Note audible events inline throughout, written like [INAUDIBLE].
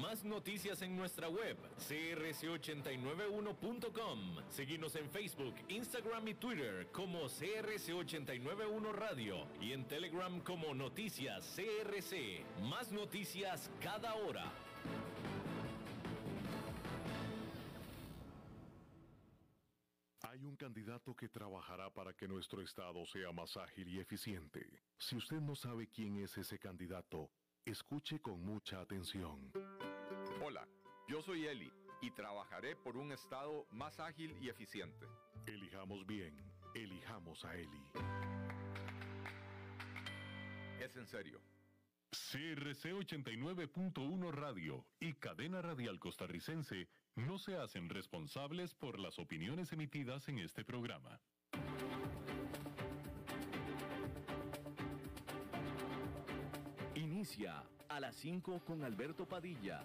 Más noticias en nuestra web, crc891.com. Seguimos en Facebook, Instagram y Twitter como CRC891 Radio y en Telegram como Noticias CRC. Más noticias cada hora. Hay un candidato que trabajará para que nuestro Estado sea más ágil y eficiente. Si usted no sabe quién es ese candidato, escuche con mucha atención. Hola, yo soy Eli y trabajaré por un Estado más ágil y eficiente. Elijamos bien, elijamos a Eli. Es en serio. CRC 89.1 Radio y Cadena Radial Costarricense no se hacen responsables por las opiniones emitidas en este programa. Inicia a las 5 con Alberto Padilla.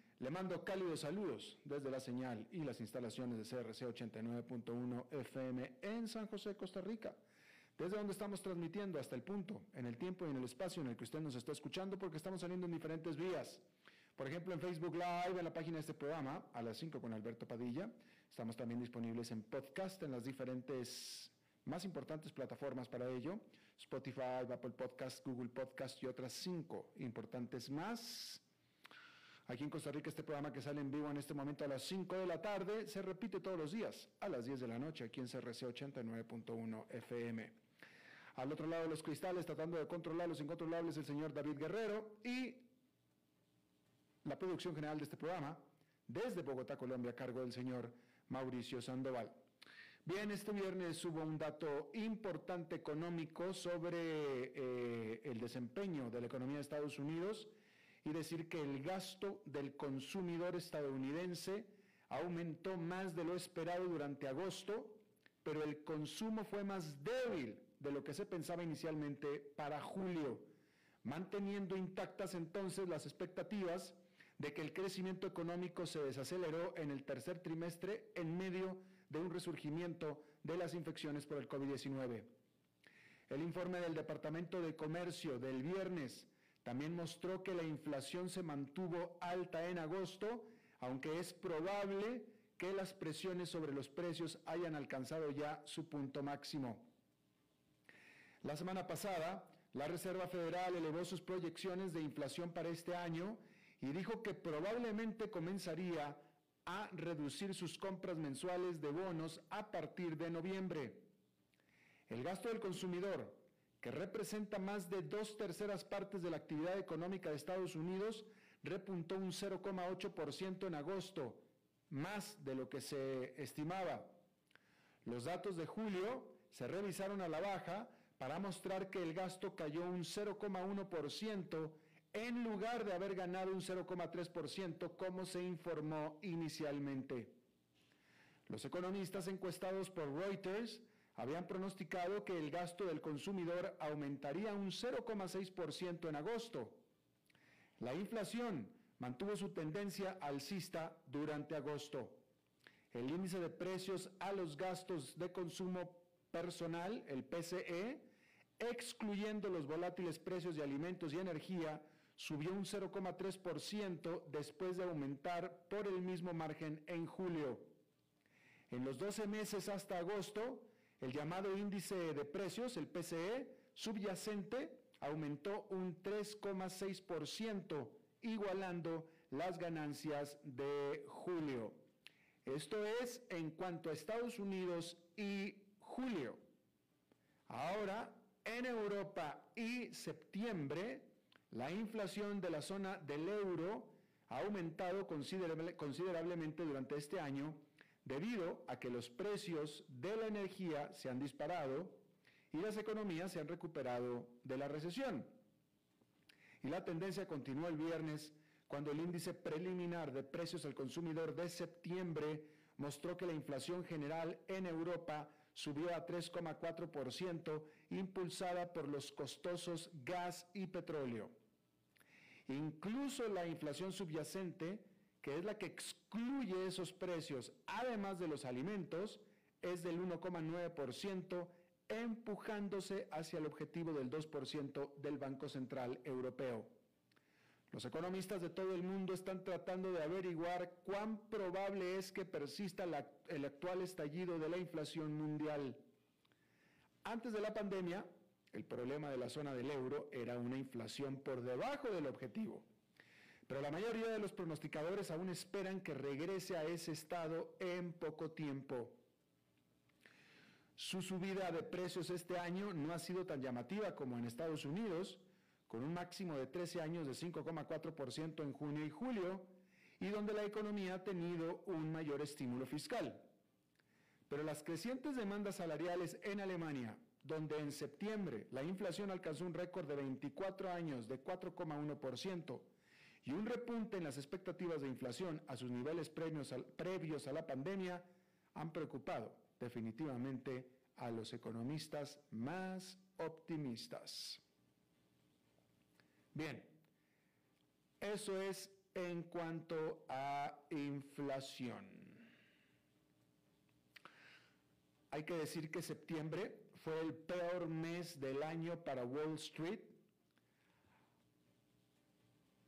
Le mando cálidos saludos desde la señal y las instalaciones de CRC 89.1 FM en San José, Costa Rica. Desde donde estamos transmitiendo hasta el punto, en el tiempo y en el espacio en el que usted nos está escuchando, porque estamos saliendo en diferentes vías. Por ejemplo, en Facebook Live, en la página de este programa, a las 5 con Alberto Padilla. Estamos también disponibles en podcast en las diferentes más importantes plataformas para ello. Spotify, Apple Podcast, Google Podcast y otras cinco importantes más. Aquí en Costa Rica este programa que sale en vivo en este momento a las 5 de la tarde se repite todos los días a las 10 de la noche aquí en CRC 89.1 FM. Al otro lado de los cristales, tratando de controlar los incontrolables, el señor David Guerrero y la producción general de este programa, desde Bogotá, Colombia, a cargo del señor Mauricio Sandoval. Bien, este viernes hubo un dato importante económico sobre eh, el desempeño de la economía de Estados Unidos y decir que el gasto del consumidor estadounidense aumentó más de lo esperado durante agosto, pero el consumo fue más débil de lo que se pensaba inicialmente para julio, manteniendo intactas entonces las expectativas de que el crecimiento económico se desaceleró en el tercer trimestre en medio de un resurgimiento de las infecciones por el COVID-19. El informe del Departamento de Comercio del viernes también mostró que la inflación se mantuvo alta en agosto, aunque es probable que las presiones sobre los precios hayan alcanzado ya su punto máximo. La semana pasada, la Reserva Federal elevó sus proyecciones de inflación para este año y dijo que probablemente comenzaría a reducir sus compras mensuales de bonos a partir de noviembre. El gasto del consumidor, que representa más de dos terceras partes de la actividad económica de Estados Unidos, repuntó un 0,8% en agosto, más de lo que se estimaba. Los datos de julio se revisaron a la baja para mostrar que el gasto cayó un 0,1% en lugar de haber ganado un 0,3% como se informó inicialmente. Los economistas encuestados por Reuters habían pronosticado que el gasto del consumidor aumentaría un 0,6% en agosto. La inflación mantuvo su tendencia alcista durante agosto. El índice de precios a los gastos de consumo personal, el PCE, excluyendo los volátiles precios de alimentos y energía, subió un 0,3% después de aumentar por el mismo margen en julio. En los 12 meses hasta agosto, el llamado índice de precios, el PCE, subyacente, aumentó un 3,6%, igualando las ganancias de julio. Esto es en cuanto a Estados Unidos y julio. Ahora, en Europa y septiembre, la inflación de la zona del euro ha aumentado considerablemente durante este año debido a que los precios de la energía se han disparado y las economías se han recuperado de la recesión. Y la tendencia continuó el viernes cuando el índice preliminar de precios al consumidor de septiembre mostró que la inflación general en Europa subió a 3,4%, impulsada por los costosos gas y petróleo. Incluso la inflación subyacente, que es la que excluye esos precios, además de los alimentos, es del 1,9%, empujándose hacia el objetivo del 2% del Banco Central Europeo. Los economistas de todo el mundo están tratando de averiguar cuán probable es que persista el actual estallido de la inflación mundial. Antes de la pandemia, el problema de la zona del euro era una inflación por debajo del objetivo. Pero la mayoría de los pronosticadores aún esperan que regrese a ese estado en poco tiempo. Su subida de precios este año no ha sido tan llamativa como en Estados Unidos, con un máximo de 13 años de 5,4% en junio y julio, y donde la economía ha tenido un mayor estímulo fiscal. Pero las crecientes demandas salariales en Alemania, donde en septiembre la inflación alcanzó un récord de 24 años de 4,1%, y un repunte en las expectativas de inflación a sus niveles previos a la pandemia, han preocupado definitivamente a los economistas más optimistas. Bien, eso es en cuanto a inflación. Hay que decir que septiembre fue el peor mes del año para Wall Street.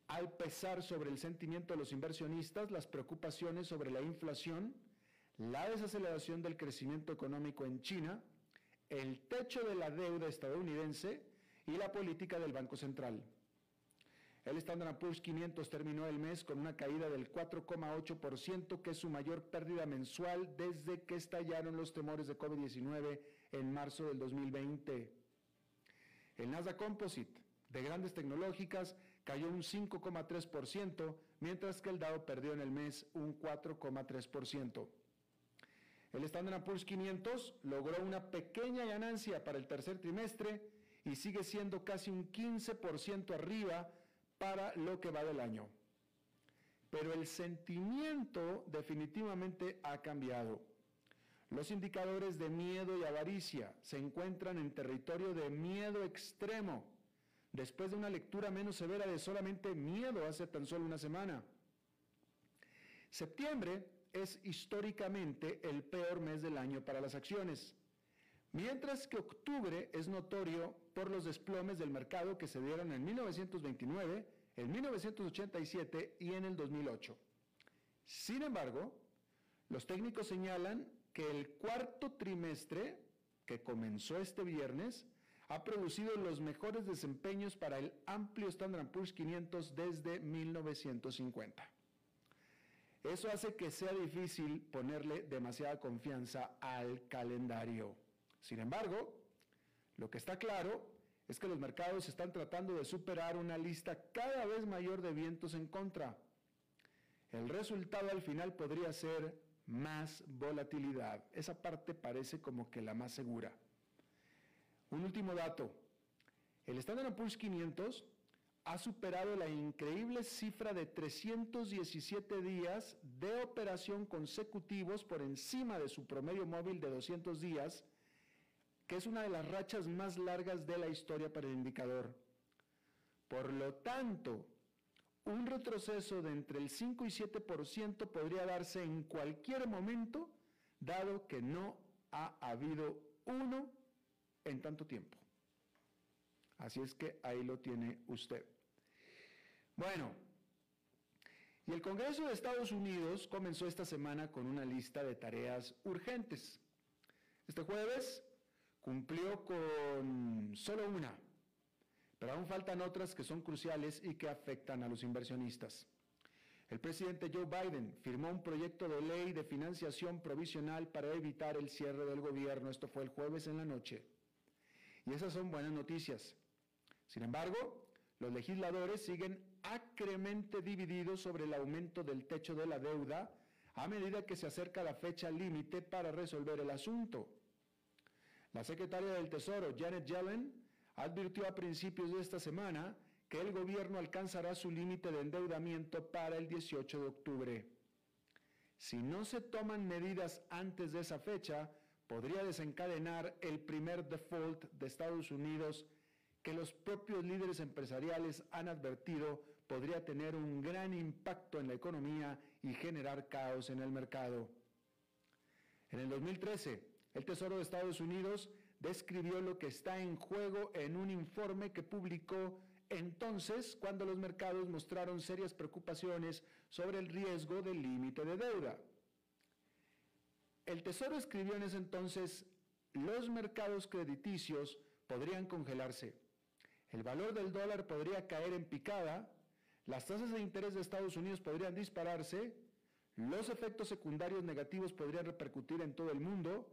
Al pesar sobre el sentimiento de los inversionistas, las preocupaciones sobre la inflación, la desaceleración del crecimiento económico en China, el techo de la deuda estadounidense y la política del Banco Central. El Standard Poor's 500 terminó el mes con una caída del 4,8%, que es su mayor pérdida mensual desde que estallaron los temores de COVID-19 en marzo del 2020. El Nasdaq Composite de grandes tecnológicas cayó un 5,3%, mientras que el Dow perdió en el mes un 4,3%. El Standard Poor's 500 logró una pequeña ganancia para el tercer trimestre y sigue siendo casi un 15% arriba para lo que va del año. Pero el sentimiento definitivamente ha cambiado. Los indicadores de miedo y avaricia se encuentran en territorio de miedo extremo, después de una lectura menos severa de solamente miedo hace tan solo una semana. Septiembre es históricamente el peor mes del año para las acciones, mientras que octubre es notorio por los desplomes del mercado que se dieron en 1929, en 1987 y en el 2008. Sin embargo, los técnicos señalan que el cuarto trimestre, que comenzó este viernes, ha producido los mejores desempeños para el amplio Standard Poor's 500 desde 1950. Eso hace que sea difícil ponerle demasiada confianza al calendario. Sin embargo, lo que está claro es que los mercados están tratando de superar una lista cada vez mayor de vientos en contra. El resultado al final podría ser más volatilidad. Esa parte parece como que la más segura. Un último dato. El Standard Poor's 500 ha superado la increíble cifra de 317 días de operación consecutivos por encima de su promedio móvil de 200 días que es una de las rachas más largas de la historia para el indicador. Por lo tanto, un retroceso de entre el 5 y 7% podría darse en cualquier momento, dado que no ha habido uno en tanto tiempo. Así es que ahí lo tiene usted. Bueno, y el Congreso de Estados Unidos comenzó esta semana con una lista de tareas urgentes. Este jueves cumplió con solo una, pero aún faltan otras que son cruciales y que afectan a los inversionistas. El presidente Joe Biden firmó un proyecto de ley de financiación provisional para evitar el cierre del gobierno. Esto fue el jueves en la noche. Y esas son buenas noticias. Sin embargo, los legisladores siguen acremente divididos sobre el aumento del techo de la deuda a medida que se acerca la fecha límite para resolver el asunto. La secretaria del Tesoro, Janet Yellen, advirtió a principios de esta semana que el gobierno alcanzará su límite de endeudamiento para el 18 de octubre. Si no se toman medidas antes de esa fecha, podría desencadenar el primer default de Estados Unidos que los propios líderes empresariales han advertido podría tener un gran impacto en la economía y generar caos en el mercado. En el 2013, el Tesoro de Estados Unidos describió lo que está en juego en un informe que publicó entonces cuando los mercados mostraron serias preocupaciones sobre el riesgo del límite de deuda. El Tesoro escribió en ese entonces, los mercados crediticios podrían congelarse, el valor del dólar podría caer en picada, las tasas de interés de Estados Unidos podrían dispararse, los efectos secundarios negativos podrían repercutir en todo el mundo.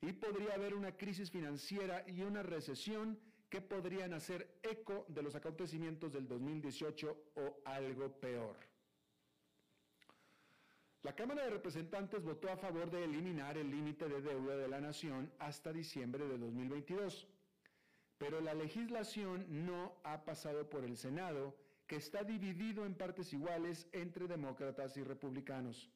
Y podría haber una crisis financiera y una recesión que podrían hacer eco de los acontecimientos del 2018 o algo peor. La Cámara de Representantes votó a favor de eliminar el límite de deuda de la nación hasta diciembre de 2022, pero la legislación no ha pasado por el Senado, que está dividido en partes iguales entre demócratas y republicanos.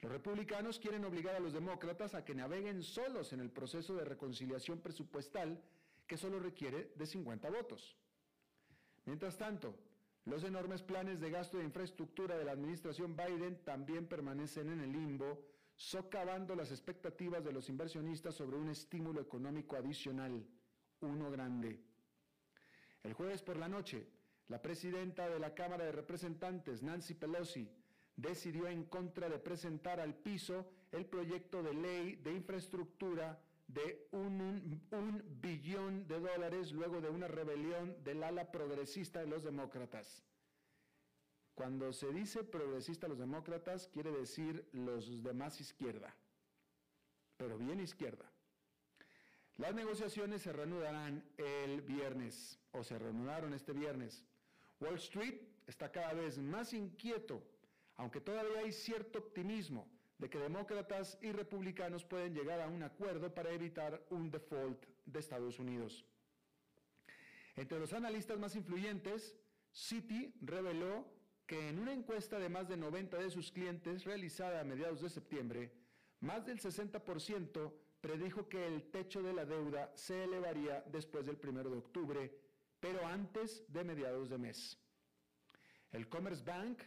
Los republicanos quieren obligar a los demócratas a que naveguen solos en el proceso de reconciliación presupuestal que solo requiere de 50 votos. Mientras tanto, los enormes planes de gasto de infraestructura de la administración Biden también permanecen en el limbo, socavando las expectativas de los inversionistas sobre un estímulo económico adicional, uno grande. El jueves por la noche, la presidenta de la Cámara de Representantes, Nancy Pelosi, decidió en contra de presentar al piso el proyecto de ley de infraestructura de un, billón de dólares luego de una rebelión del ala progresista de los demócratas. Cuando se dice progresista los demócratas, quiere decir los demás izquierda, pero bien izquierda. Las negociaciones se reanudarán el viernes, o se reanudaron este viernes. Wall Street está cada vez más inquieto aunque todavía hay cierto optimismo de que demócratas y republicanos pueden llegar a un acuerdo para evitar un default de Estados Unidos. Entre los analistas más influyentes, Citi reveló que en una encuesta de más de 90 de sus clientes realizada a mediados de septiembre, más del 60% predijo que el techo de la deuda se elevaría después del 1 de octubre, pero antes de mediados de mes. El Commerce Bank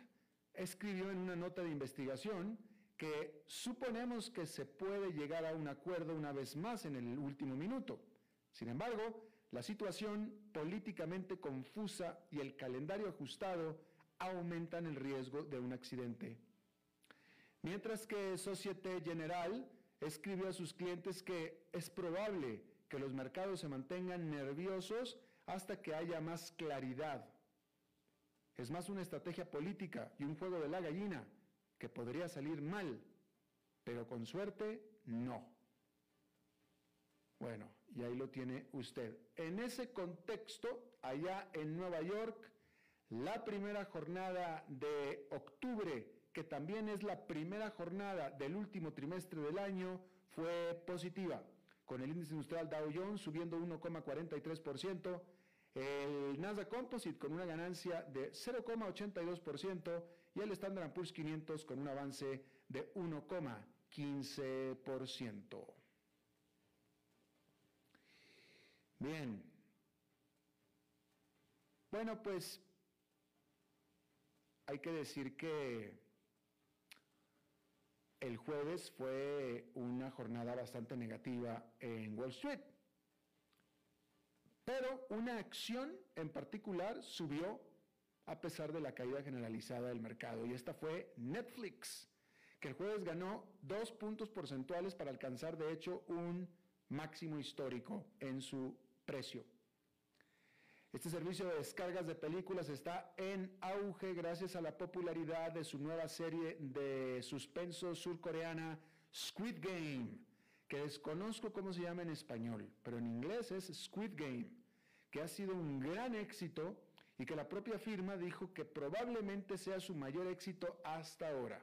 escribió en una nota de investigación que suponemos que se puede llegar a un acuerdo una vez más en el último minuto. Sin embargo, la situación políticamente confusa y el calendario ajustado aumentan el riesgo de un accidente. Mientras que Societe General escribió a sus clientes que es probable que los mercados se mantengan nerviosos hasta que haya más claridad es más una estrategia política y un juego de la gallina podría salir mal, pero con suerte no. Bueno, y ahí lo tiene usted. En ese contexto, allá en Nueva York, la primera jornada de octubre, que también es la primera jornada del último trimestre del año, fue positiva, con el índice industrial Dow Jones subiendo 1,43%, el Nasdaq Composite con una ganancia de 0,82% y el Standard Poor's 500 con un avance de 1,15%. Bien. Bueno, pues hay que decir que el jueves fue una jornada bastante negativa en Wall Street. Pero una acción en particular subió a pesar de la caída generalizada del mercado y esta fue Netflix, que el jueves ganó dos puntos porcentuales para alcanzar de hecho un máximo histórico en su precio. Este servicio de descargas de películas está en auge gracias a la popularidad de su nueva serie de suspenso surcoreana Squid Game que desconozco cómo se llama en español, pero en inglés es Squid Game, que ha sido un gran éxito y que la propia firma dijo que probablemente sea su mayor éxito hasta ahora.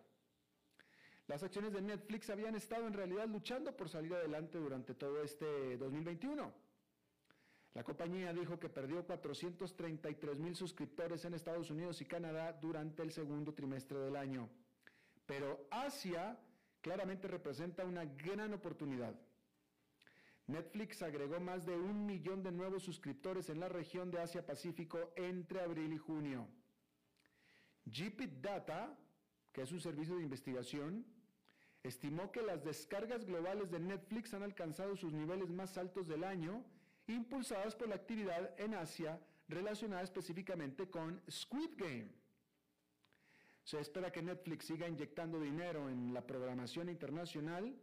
Las acciones de Netflix habían estado en realidad luchando por salir adelante durante todo este 2021. La compañía dijo que perdió 433 mil suscriptores en Estados Unidos y Canadá durante el segundo trimestre del año. Pero Asia claramente representa una gran oportunidad. Netflix agregó más de un millón de nuevos suscriptores en la región de Asia-Pacífico entre abril y junio. GPIT Data, que es un servicio de investigación, estimó que las descargas globales de Netflix han alcanzado sus niveles más altos del año, impulsadas por la actividad en Asia relacionada específicamente con Squid Game. Se espera que Netflix siga inyectando dinero en la programación internacional,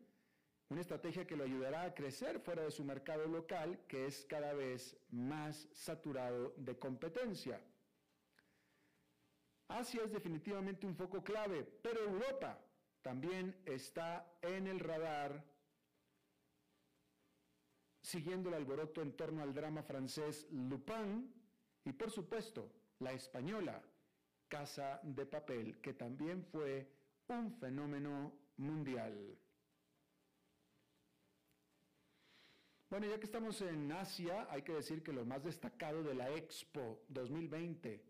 una estrategia que lo ayudará a crecer fuera de su mercado local, que es cada vez más saturado de competencia. Asia es definitivamente un foco clave, pero Europa también está en el radar, siguiendo el alboroto en torno al drama francés Lupin y por supuesto la española Casa de Papel, que también fue un fenómeno mundial. Bueno, ya que estamos en Asia, hay que decir que lo más destacado de la Expo 2020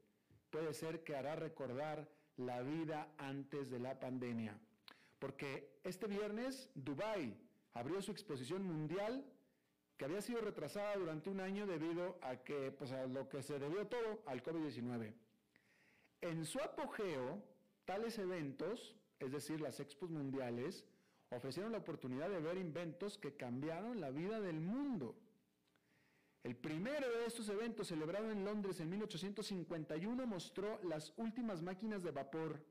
puede ser que hará recordar la vida antes de la pandemia. Porque este viernes Dubai abrió su exposición mundial que había sido retrasada durante un año debido a que pues a lo que se debió todo al COVID-19. En su apogeo, tales eventos, es decir, las expos mundiales, ofrecieron la oportunidad de ver inventos que cambiaron la vida del mundo. El primero de estos eventos, celebrado en Londres en 1851, mostró las últimas máquinas de vapor.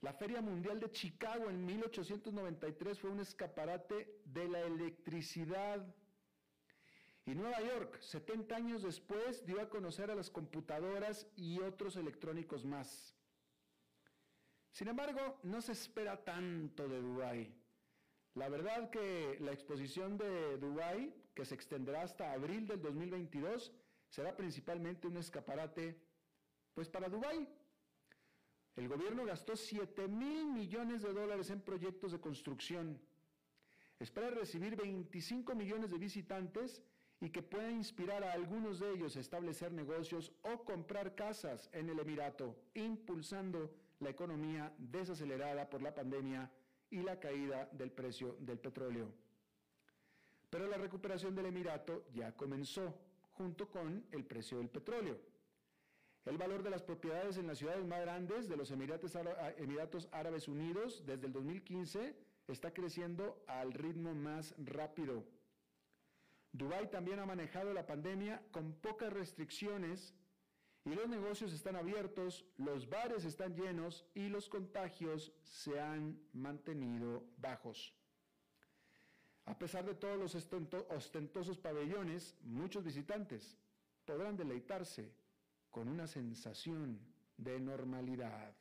La Feria Mundial de Chicago en 1893 fue un escaparate de la electricidad. Y Nueva York, 70 años después, dio a conocer a las computadoras y otros electrónicos más. Sin embargo, no se espera tanto de Dubái. La verdad que la exposición de Dubái, que se extenderá hasta abril del 2022, será principalmente un escaparate pues para Dubái. El gobierno gastó 7 mil millones de dólares en proyectos de construcción. Espera recibir 25 millones de visitantes y que pueda inspirar a algunos de ellos a establecer negocios o comprar casas en el Emirato, impulsando la economía desacelerada por la pandemia y la caída del precio del petróleo. Pero la recuperación del Emirato ya comenzó, junto con el precio del petróleo. El valor de las propiedades en las ciudades más grandes de los Emiratos Árabes Unidos desde el 2015 está creciendo al ritmo más rápido. Dubái también ha manejado la pandemia con pocas restricciones y los negocios están abiertos, los bares están llenos y los contagios se han mantenido bajos. A pesar de todos los ostentosos pabellones, muchos visitantes podrán deleitarse con una sensación de normalidad.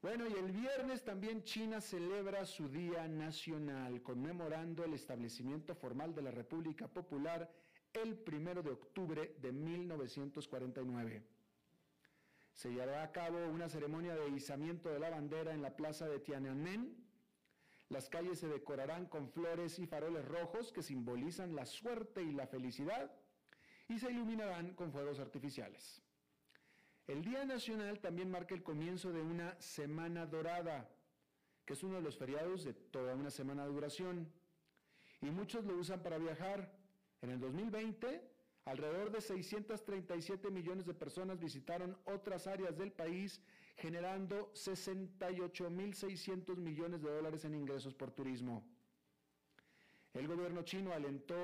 Bueno, y el viernes también China celebra su Día Nacional, conmemorando el establecimiento formal de la República Popular el primero de octubre de 1949. Se llevará a cabo una ceremonia de izamiento de la bandera en la plaza de Tiananmen. Las calles se decorarán con flores y faroles rojos que simbolizan la suerte y la felicidad y se iluminarán con fuegos artificiales. El Día Nacional también marca el comienzo de una Semana Dorada, que es uno de los feriados de toda una semana de duración. Y muchos lo usan para viajar. En el 2020, alrededor de 637 millones de personas visitaron otras áreas del país, generando 68.600 millones de dólares en ingresos por turismo. El gobierno chino alentó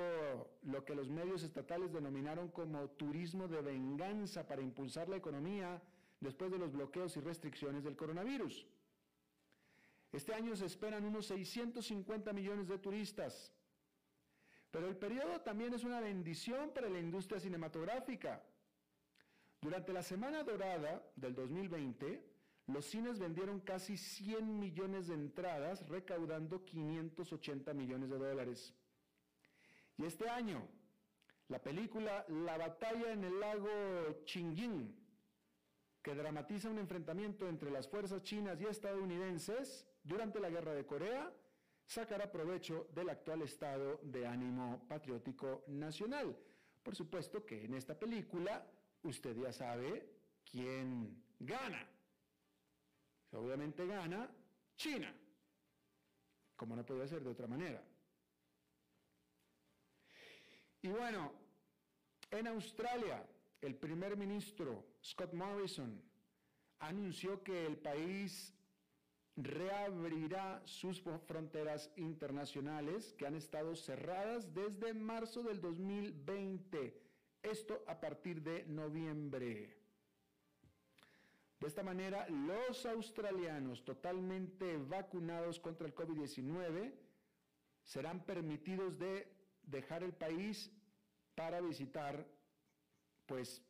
lo que los medios estatales denominaron como turismo de venganza para impulsar la economía después de los bloqueos y restricciones del coronavirus. Este año se esperan unos 650 millones de turistas. Pero el periodo también es una bendición para la industria cinematográfica. Durante la Semana Dorada del 2020, los cines vendieron casi 100 millones de entradas, recaudando 580 millones de dólares. Y este año, la película La batalla en el lago Qingying, que dramatiza un enfrentamiento entre las fuerzas chinas y estadounidenses durante la guerra de Corea, sacará provecho del actual estado de ánimo patriótico nacional. Por supuesto que en esta película usted ya sabe quién gana. Obviamente gana China, como no podía ser de otra manera. Y bueno, en Australia, el primer ministro Scott Morrison anunció que el país reabrirá sus fronteras internacionales que han estado cerradas desde marzo del 2020. Esto a partir de noviembre. De esta manera, los australianos totalmente vacunados contra el COVID-19 serán permitidos de dejar el país para visitar, pues,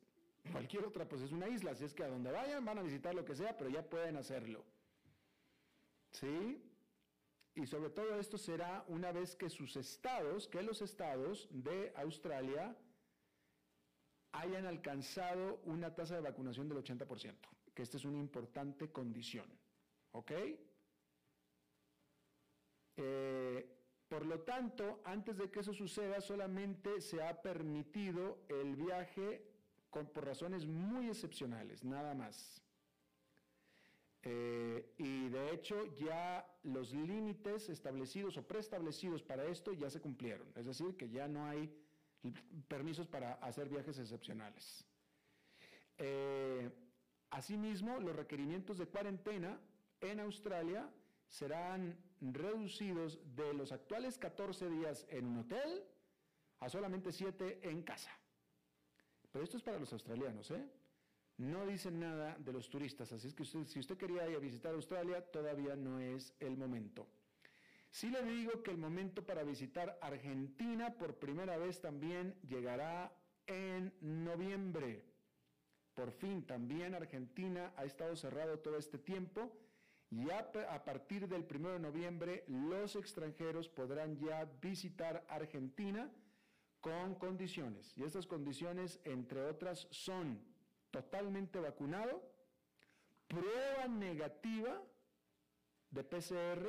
cualquier otra, pues es una isla, así es que a donde vayan van a visitar lo que sea, pero ya pueden hacerlo. ¿Sí? Y sobre todo esto será una vez que sus estados, que los estados de Australia hayan alcanzado una tasa de vacunación del 80%, que esta es una importante condición. ¿Ok? Eh, por lo tanto, antes de que eso suceda, solamente se ha permitido el viaje por razones muy excepcionales, nada más. Eh, y de hecho ya los límites establecidos o preestablecidos para esto ya se cumplieron, es decir, que ya no hay permisos para hacer viajes excepcionales. Eh, asimismo, los requerimientos de cuarentena en Australia serán reducidos de los actuales 14 días en un hotel a solamente 7 en casa. Pero esto es para los australianos, ¿eh? No dicen nada de los turistas, así es que si usted quería ir a visitar Australia, todavía no es el momento. Sí le digo que el momento para visitar Argentina por primera vez también llegará en noviembre. Por fin, también Argentina ha estado cerrado todo este tiempo y a, a partir del 1 de noviembre los extranjeros podrán ya visitar Argentina con condiciones. Y estas condiciones, entre otras, son totalmente vacunado, prueba negativa de PCR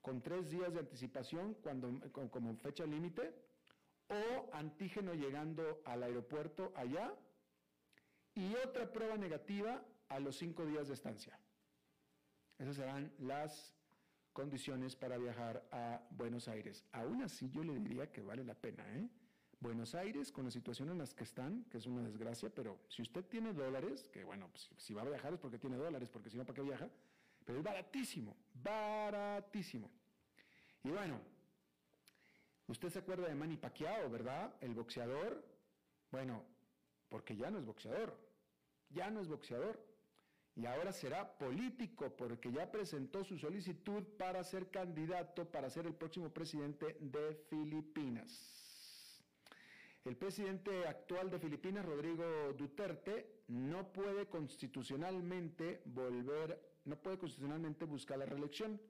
con tres días de anticipación cuando, como fecha límite, o antígeno llegando al aeropuerto allá, y otra prueba negativa a los cinco días de estancia. Esas serán las condiciones para viajar a Buenos Aires. Aún así yo le diría que vale la pena, ¿eh? Buenos Aires, con la situación en la que están, que es una desgracia, pero si usted tiene dólares, que bueno, pues, si va a viajar es porque tiene dólares, porque si no, ¿para qué viaja? Pero es baratísimo, baratísimo. Y bueno, usted se acuerda de Manny Pacquiao, ¿verdad? El boxeador. Bueno, porque ya no es boxeador, ya no es boxeador. Y ahora será político porque ya presentó su solicitud para ser candidato para ser el próximo presidente de Filipinas. El presidente actual de Filipinas, Rodrigo Duterte, no puede constitucionalmente volver, no puede constitucionalmente buscar la reelección,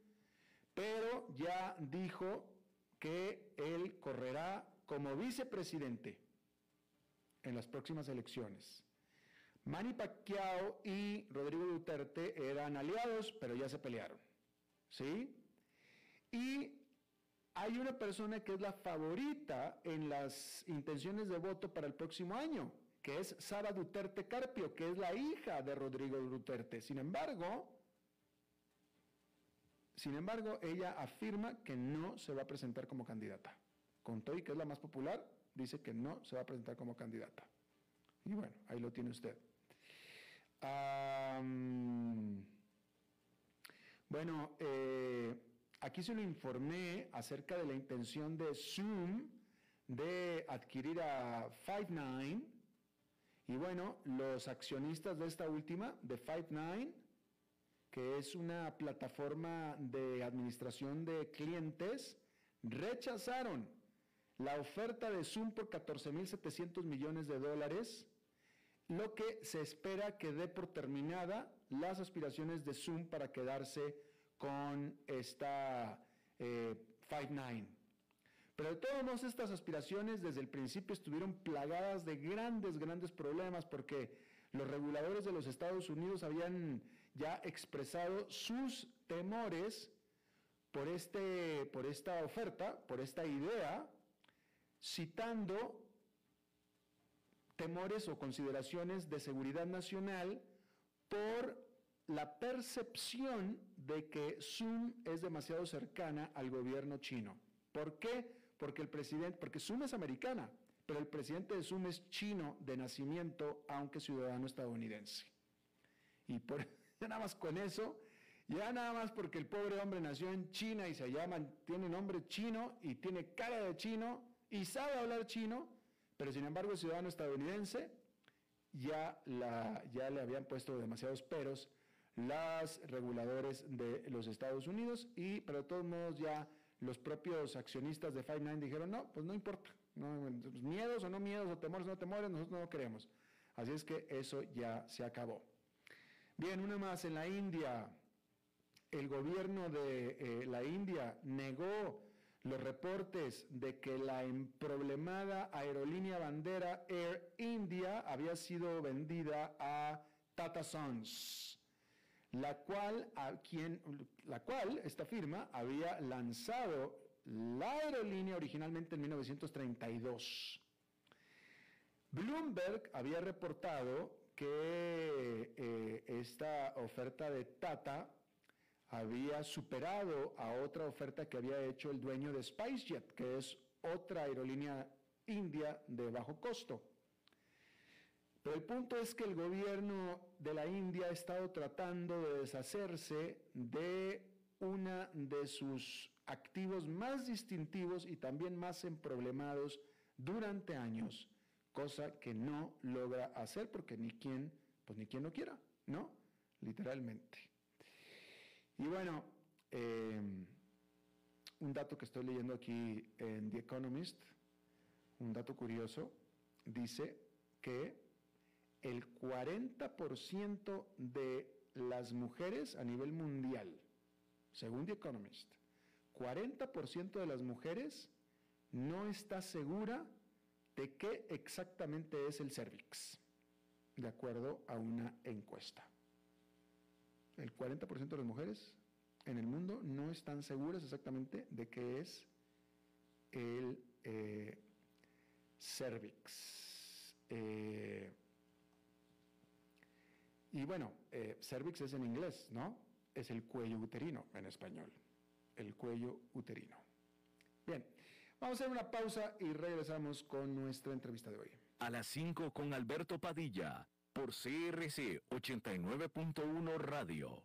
pero ya dijo que él correrá como vicepresidente en las próximas elecciones. Manny Pacquiao y Rodrigo Duterte eran aliados, pero ya se pelearon. ¿Sí? Y hay una persona que es la favorita en las intenciones de voto para el próximo año, que es Sara Duterte Carpio, que es la hija de Rodrigo Duterte. Sin embargo, sin embargo, ella afirma que no se va a presentar como candidata. Con Toy, que es la más popular, dice que no se va a presentar como candidata. Y bueno, ahí lo tiene usted. bueno, eh, Aquí se lo informé acerca de la intención de Zoom de adquirir a Five9. Y bueno, los accionistas de esta última, de Five9, que es una plataforma de administración de clientes, rechazaron la oferta de Zoom por 14.700 millones de dólares, lo que se espera que dé por terminada las aspiraciones de Zoom para quedarse con esta eh, Five Nine. Pero de todos modos estas aspiraciones desde el principio estuvieron plagadas de grandes, grandes problemas porque los reguladores de los Estados Unidos habían ya expresado sus temores por, este, por esta oferta, por esta idea, citando temores o consideraciones de seguridad nacional por la percepción de que Zoom es demasiado cercana al gobierno chino. ¿Por qué? Porque el presidente, porque Zoom es americana, pero el presidente de Zoom es chino de nacimiento, aunque ciudadano estadounidense. Y por [LAUGHS] nada más con eso, ya nada más porque el pobre hombre nació en China y se llama, tiene nombre chino y tiene cara de chino y sabe hablar chino, pero sin embargo es ciudadano estadounidense, ya, la, ya le habían puesto demasiados peros las reguladores de los Estados Unidos y, pero de todos modos ya los propios accionistas de Five Nine dijeron, no, pues no importa, pues miedos o no miedos, o temores o no temores, nosotros no queremos. Así es que eso ya se acabó. Bien, una más, en la India, el gobierno de eh, la India negó los reportes de que la emproblemada aerolínea bandera Air India había sido vendida a Tata Sons, la cual, a quien, la cual esta firma había lanzado la aerolínea originalmente en 1932. Bloomberg había reportado que eh, esta oferta de Tata había superado a otra oferta que había hecho el dueño de SpiceJet, que es otra aerolínea india de bajo costo. Pero el punto es que el gobierno de la India ha estado tratando de deshacerse de una de sus activos más distintivos y también más emproblemados durante años, cosa que no logra hacer porque ni quien, pues ni quien lo quiera, ¿no? Literalmente. Y bueno, em, un dato que estoy leyendo aquí en The Economist, un dato curioso, dice que el 40% de las mujeres a nivel mundial, según The Economist, 40% de las mujeres no está segura de qué exactamente es el cervix, de acuerdo a una encuesta. El 40% de las mujeres en el mundo no están seguras exactamente de qué es el eh, cervix. Eh, y bueno, eh, cervix es en inglés, ¿no? Es el cuello uterino en español el cuello uterino. Bien, vamos a hacer una pausa y regresamos con nuestra entrevista de hoy. A las 5 con Alberto Padilla, por CRC 89.1 Radio.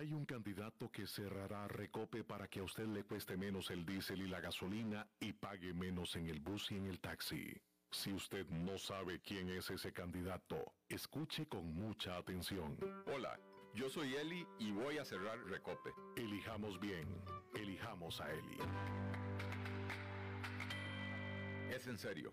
Hay un candidato que cerrará Recope para que a usted le cueste menos el diésel y la gasolina y pague menos en el bus y en el taxi. Si usted no sabe quién es ese candidato, escuche con mucha atención. Hola, yo soy Eli y voy a cerrar Recope. Elijamos bien, elijamos a Eli. Es en serio.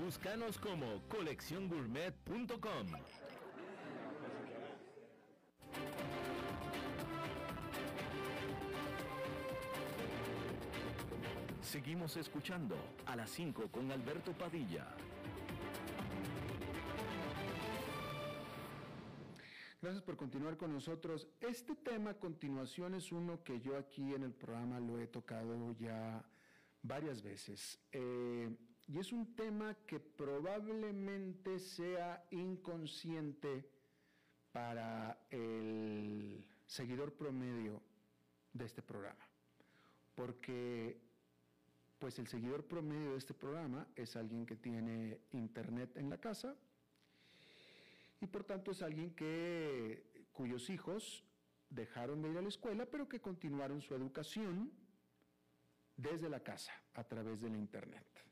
Búscanos como colecciongourmet.com. Seguimos escuchando a las 5 con Alberto Padilla. gracias por continuar con nosotros. Este tema a continuación es uno que yo aquí en el programa lo he tocado ya varias veces. Eh, y es un tema que probablemente sea inconsciente para el seguidor promedio de este programa. Porque pues el seguidor promedio de este programa es alguien que tiene internet en la casa y por tanto es alguien que cuyos hijos dejaron de ir a la escuela, pero que continuaron su educación desde la casa a través de la internet.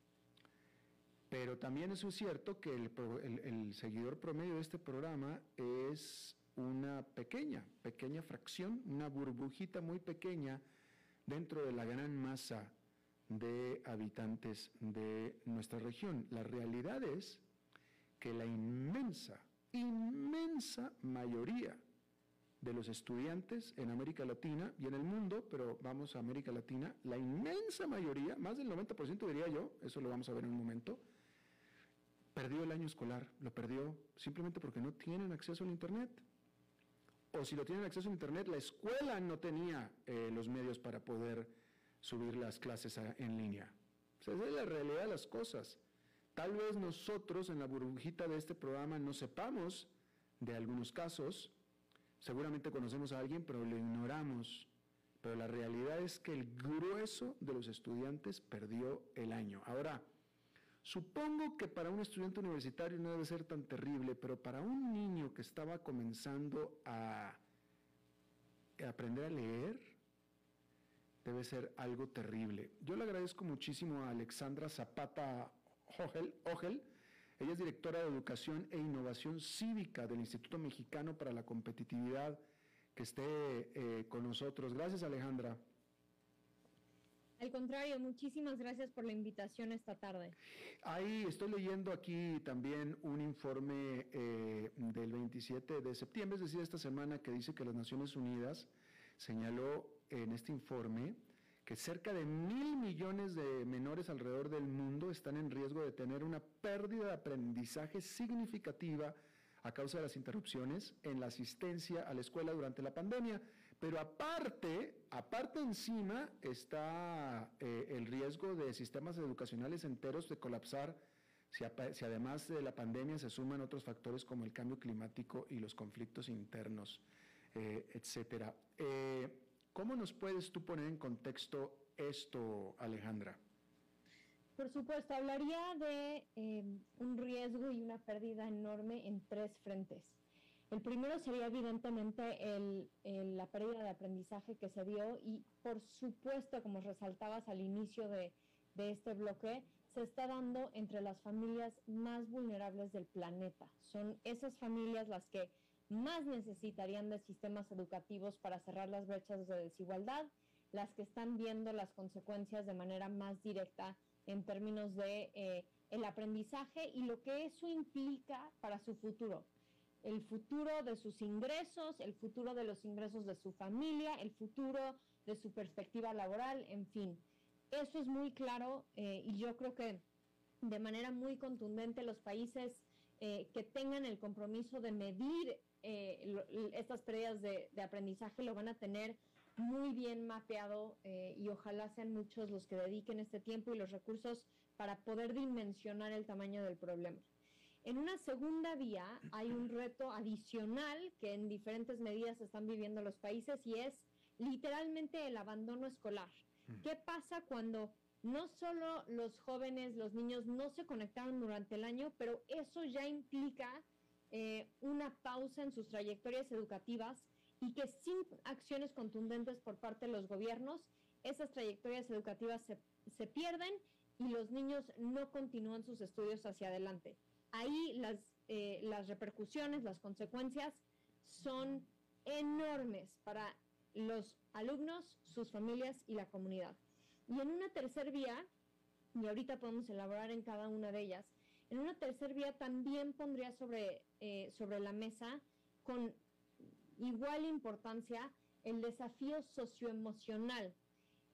Pero también eso es cierto que el, seguidor promedio de este programa es una pequeña, pequeña fracción, una burbujita muy pequeña dentro de la gran masa de habitantes de nuestra región. La realidad es que la inmensa, inmensa mayoría de los estudiantes en América Latina y en el mundo, pero vamos a América Latina, la inmensa mayoría, más del 90% diría yo, eso lo vamos a ver en un momento, perdió el año escolar, lo perdió simplemente porque no tienen acceso al Internet. O si lo tienen acceso a Internet, la escuela no tenía eh, los medios para poder subir las clases en línea. esa es la realidad de las cosas. Tal vez nosotros en la burbujita de este programa no sepamos de algunos casos, seguramente conocemos a alguien, pero lo ignoramos. Pero la realidad es que el grueso de los estudiantes perdió el año. Ahora, Supongo que para un estudiante universitario no debe ser tan terrible, pero para un niño que estaba comenzando a aprender a leer, debe ser algo terrible. Yo le agradezco muchísimo a Alexandra Zapata Ogel. Ella es directora de Educación e Innovación Cívica del Instituto Mexicano para la Competitividad, que esté eh, con nosotros. Gracias, Alejandra. Al contrario, muchísimas gracias por la invitación esta tarde. Ahí estoy leyendo aquí también un informe eh, del 27 de septiembre, es decir, esta semana, que dice que las Naciones Unidas señaló en este informe que cerca de mil millones de menores alrededor del mundo están en riesgo de tener una pérdida de aprendizaje significativa a causa de las interrupciones en la asistencia a la escuela durante la pandemia. Pero aparte, aparte encima está eh, el riesgo de sistemas educacionales enteros de colapsar si, además de la pandemia se suman otros factores como el cambio climático y los conflictos internos, eh, etcétera. Eh, ¿Cómo nos puedes tú poner en contexto esto, Alejandra? Por supuesto, hablaría de un riesgo y una pérdida enorme en tres frentes. El primero sería evidentemente la pérdida de aprendizaje que se dio y por supuesto, como resaltabas al inicio de, este bloque, se está dando entre las familias más vulnerables del planeta. Son esas familias las que más necesitarían de sistemas educativos para cerrar las brechas de desigualdad, las que están viendo las consecuencias de manera más directa en términos de eh, el aprendizaje y lo que eso implica para su futuro el futuro de sus ingresos, el futuro de los ingresos de su familia, el futuro de su perspectiva laboral, en fin. Eso es muy claro eh, y yo creo que de manera muy contundente los países eh, que tengan el compromiso de medir eh, estas pérdidas de, de, aprendizaje lo van a tener muy bien mapeado y ojalá sean muchos los que dediquen este tiempo y los recursos para poder dimensionar el tamaño del problema. En una segunda vía hay un reto adicional que en diferentes medidas están viviendo los países y es literalmente el abandono escolar. Mm. ¿Qué pasa cuando no solo los jóvenes, los niños no se conectaron durante el año, pero eso ya implica eh, una pausa en sus trayectorias educativas y que sin acciones contundentes por parte de los gobiernos, esas trayectorias educativas se, se pierden y los niños no continúan sus estudios hacia adelante ahí las, eh, las repercusiones, las consecuencias son enormes para los alumnos, sus familias y la comunidad. Y en una tercera vía, y ahorita podemos elaborar en cada una de ellas, en una tercera vía también pondría sobre, eh, sobre la mesa con igual importancia el desafío socioemocional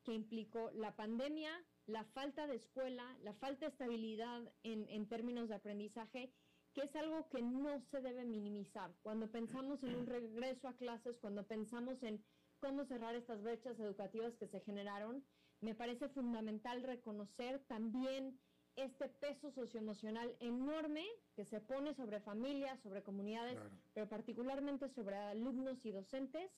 que implicó la pandemia, la falta de escuela, la falta de estabilidad en, términos de aprendizaje, que es algo que no se debe minimizar. Cuando pensamos en un regreso a clases, cuando pensamos en cómo cerrar estas brechas educativas que se generaron, me parece fundamental reconocer también este peso socioemocional enorme que se pone sobre familias, sobre comunidades, pero particularmente sobre alumnos y docentes,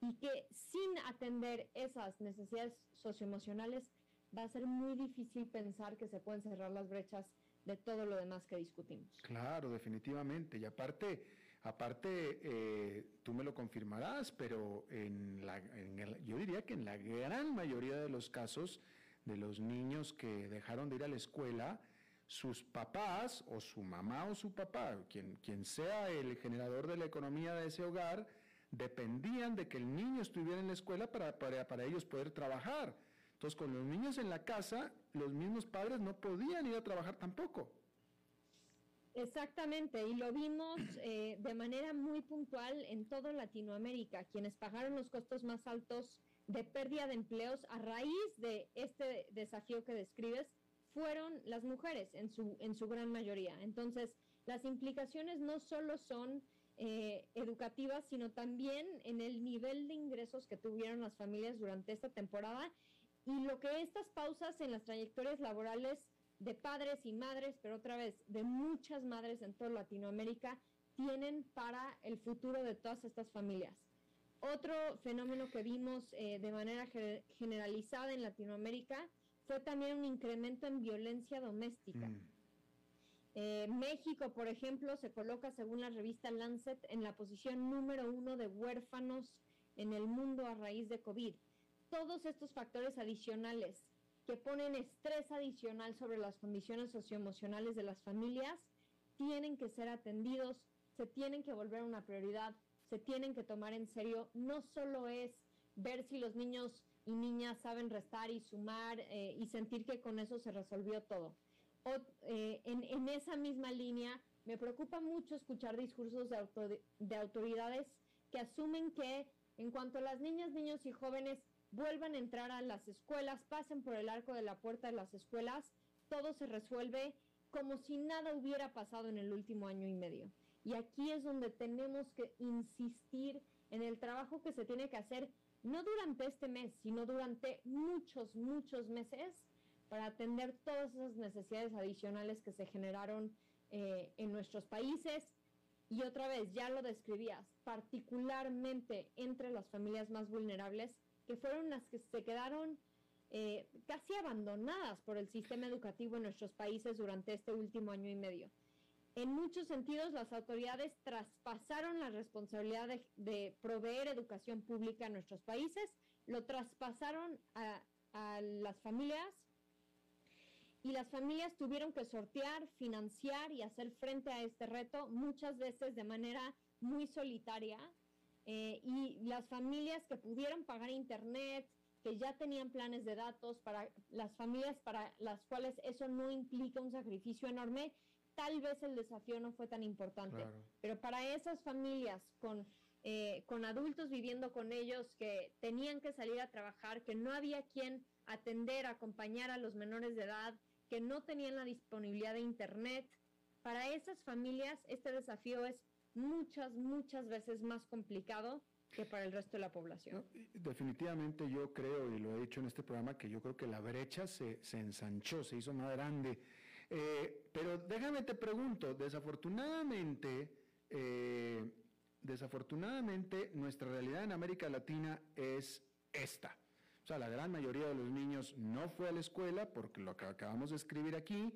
y que sin atender esas necesidades socioemocionales va a ser muy difícil pensar que se pueden cerrar las brechas de todo lo demás que discutimos. Claro, definitivamente. Y aparte, aparte eh, tú me lo confirmarás, pero en la, yo diría que en la gran mayoría de los casos de los niños que dejaron de ir a la escuela, sus papás o su mamá o su papá, quien, quien sea el generador de la economía de ese hogar, dependían de que el niño estuviera en la escuela para, para, para ellos poder trabajar. Entonces, con los niños en la casa, los mismos padres no podían ir a trabajar tampoco. Exactamente, y lo vimos [CLEARS THROAT] eh, de manera muy puntual en toda Latinoamérica. Quienes pagaron los costos más altos de pérdida de empleos a raíz de este desafío que describes fueron las mujeres en su, en su gran mayoría. Entonces, las implicaciones no solo son eh, educativas, sino también en el nivel de ingresos que tuvieron las familias durante esta temporada y lo que estas pausas en las trayectorias laborales de padres y madres, pero otra vez de muchas madres en toda Latinoamérica, tienen para el futuro de todas estas familias. Otro fenómeno que vimos eh, de manera generalizada en Latinoamérica fue también un incremento en violencia doméstica. Mm. Eh, México, por ejemplo, se coloca, según la revista Lancet, en la posición número uno de huérfanos en el mundo a raíz de COVID todos estos factores adicionales que ponen estrés adicional sobre las condiciones socioemocionales de las familias tienen que ser atendidos, se tienen que volver una prioridad, se tienen que tomar en serio. No solo es ver si los niños y niñas saben restar y sumar eh, y sentir que con eso se resolvió todo. Eh, en, esa misma línea, me preocupa mucho escuchar discursos de, de autoridades que asumen que en cuanto a las niñas, niños y jóvenes vuelvan a entrar a las escuelas, pasen por el arco de la puerta de las escuelas, todo se resuelve como si nada hubiera pasado en el último año y medio. Y aquí es donde tenemos que insistir en el trabajo que se tiene que hacer, no durante este mes, sino durante muchos, muchos meses, para atender todas esas necesidades adicionales que se generaron eh, en nuestros países. Y otra vez, ya lo describías, particularmente entre las familias más vulnerables, que fueron las que se quedaron eh, casi abandonadas por el sistema educativo en nuestros países durante este último año y medio. En muchos sentidos, las autoridades traspasaron la responsabilidad de, proveer educación pública en nuestros países, lo traspasaron a, a las familias y las familias tuvieron que sortear, financiar y hacer frente a este reto, muchas veces de manera muy solitaria, eh, y las familias que pudieron pagar internet, que ya tenían planes de datos, para las familias para las cuales eso no implica un sacrificio enorme, tal vez el desafío no fue tan importante. Pero para esas familias con, eh, con adultos viviendo con ellos que tenían que salir a trabajar, que no había quien atender, acompañar a los menores de edad, que no tenían la disponibilidad de internet, para esas familias este desafío es muchas, muchas veces más complicado que para el resto de la población. definitivamente yo creo, y lo he dicho en este programa, que yo creo que la brecha se, ensanchó, se hizo más grande. Eh, pero déjame te pregunto, desafortunadamente, eh, desafortunadamente nuestra realidad en América Latina es esta. O sea, la gran mayoría de los niños no fue a la escuela, porque lo que acabamos de escribir aquí,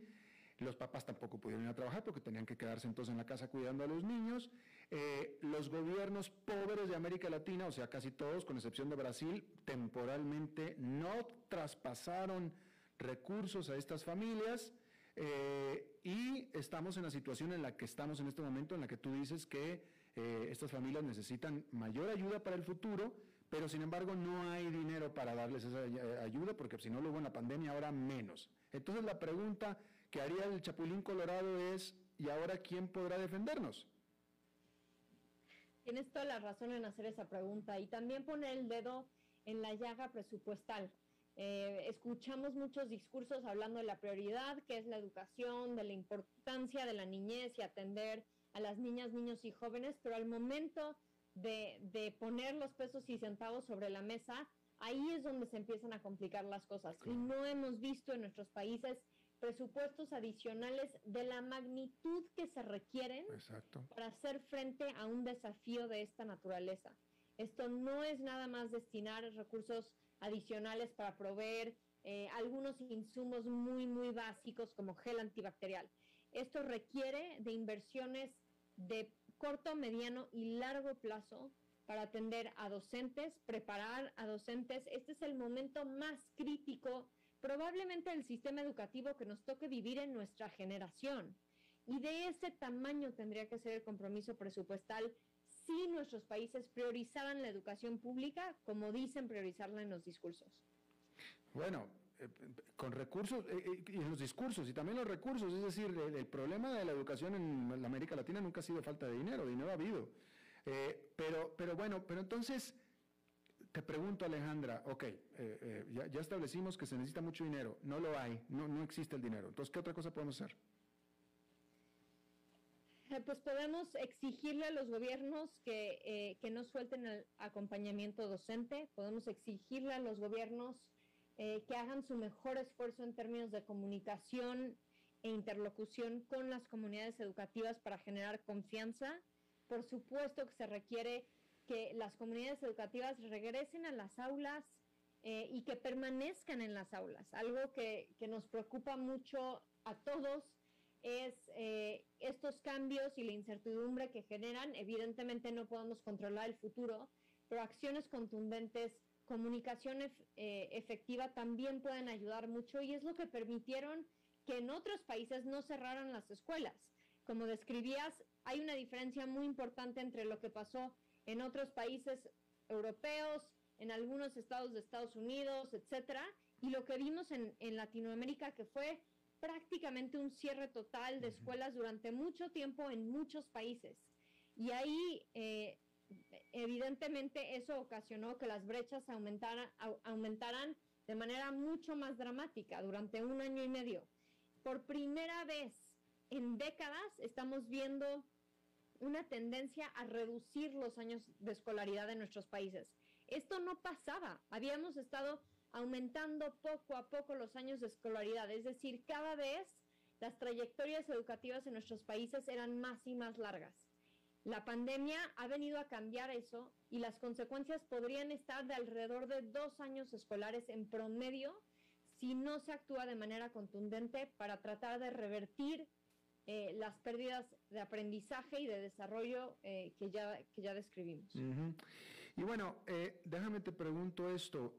los papás tampoco pudieron ir a trabajar porque tenían que quedarse entonces en la casa cuidando a los niños. Eh, los gobiernos pobres de América Latina, o sea, casi todos, con excepción de Brasil, temporalmente no traspasaron recursos a estas familias. Eh, y estamos en la situación en la que estamos en este momento, en la que tú dices que eh, estas familias necesitan mayor ayuda para el futuro, pero sin embargo no hay dinero para darles esa ayuda, porque si no luego en la pandemia ahora menos. Entonces la pregunta que haría el Chapulín Colorado es, ¿y ahora quién podrá defendernos? Tienes toda la razón en hacer esa pregunta y también poner el dedo en la llaga presupuestal. Eh, escuchamos muchos discursos hablando de la prioridad que es la educación, de la importancia de la niñez y atender a las niñas, niños y jóvenes, pero al momento de, de poner los pesos y centavos sobre la mesa, ahí es donde se empiezan a complicar las cosas. Y no hemos visto en nuestros países presupuestos adicionales de la magnitud que se requieren para hacer frente a un desafío de esta naturaleza. Esto no es nada más destinar recursos adicionales para proveer eh, algunos insumos muy, muy básicos como gel antibacterial. Esto requiere de inversiones de corto, mediano y largo plazo para atender a docentes, preparar a docentes. Este es el momento más crítico probablemente del sistema educativo que nos toque vivir en nuestra generación. Y de ese tamaño tendría que ser el compromiso presupuestal si nuestros países priorizaran la educación pública como dicen priorizarla en los discursos. Bueno, eh, con recursos, eh, eh, y los discursos, y también los recursos, es decir, el, problema de la educación en América Latina nunca ha sido falta de dinero, dinero ha habido. pero, pero bueno, pero entonces, te pregunto Alejandra, ok, ya, ya, establecimos que se necesita mucho dinero, no lo hay, no, no existe el dinero, entonces, ¿qué otra cosa podemos hacer? pues podemos exigirle a los gobiernos que, eh, que no suelten el acompañamiento docente, podemos exigirle a los gobiernos eh, que hagan su mejor esfuerzo en términos de comunicación e interlocución con las comunidades educativas para generar confianza. Por supuesto que se requiere que las comunidades educativas regresen a las aulas eh, y que permanezcan en las aulas, algo que, que nos preocupa mucho a todos es eh, estos cambios y la incertidumbre que generan. Evidentemente no podemos controlar el futuro, pero acciones contundentes, comunicación eh, efectiva también pueden ayudar mucho y es lo que permitieron que en otros países no cerraran las escuelas. Como describías, hay una diferencia muy importante entre lo que pasó en otros países europeos, en algunos estados de Estados Unidos, etcétera, y lo que vimos en, en Latinoamérica, que fue prácticamente un cierre total de escuelas durante mucho tiempo en muchos países. Y ahí, eh, evidentemente, eso ocasionó que las brechas aumentaran, aumentaran de manera mucho más dramática durante un año y medio. Por primera vez en décadas estamos viendo una tendencia a reducir los años de escolaridad en nuestros países. Esto no pasaba. Habíamos estado aumentando poco a poco los años de escolaridad, es decir, cada vez las trayectorias educativas en nuestros países eran más y más largas. La pandemia ha venido a cambiar eso y las consecuencias podrían estar de alrededor de dos años escolares en promedio si no se actúa de manera contundente para tratar de revertir eh, las pérdidas de aprendizaje y de desarrollo eh, que, ya, que ya describimos. Y bueno, eh, déjame te pregunto esto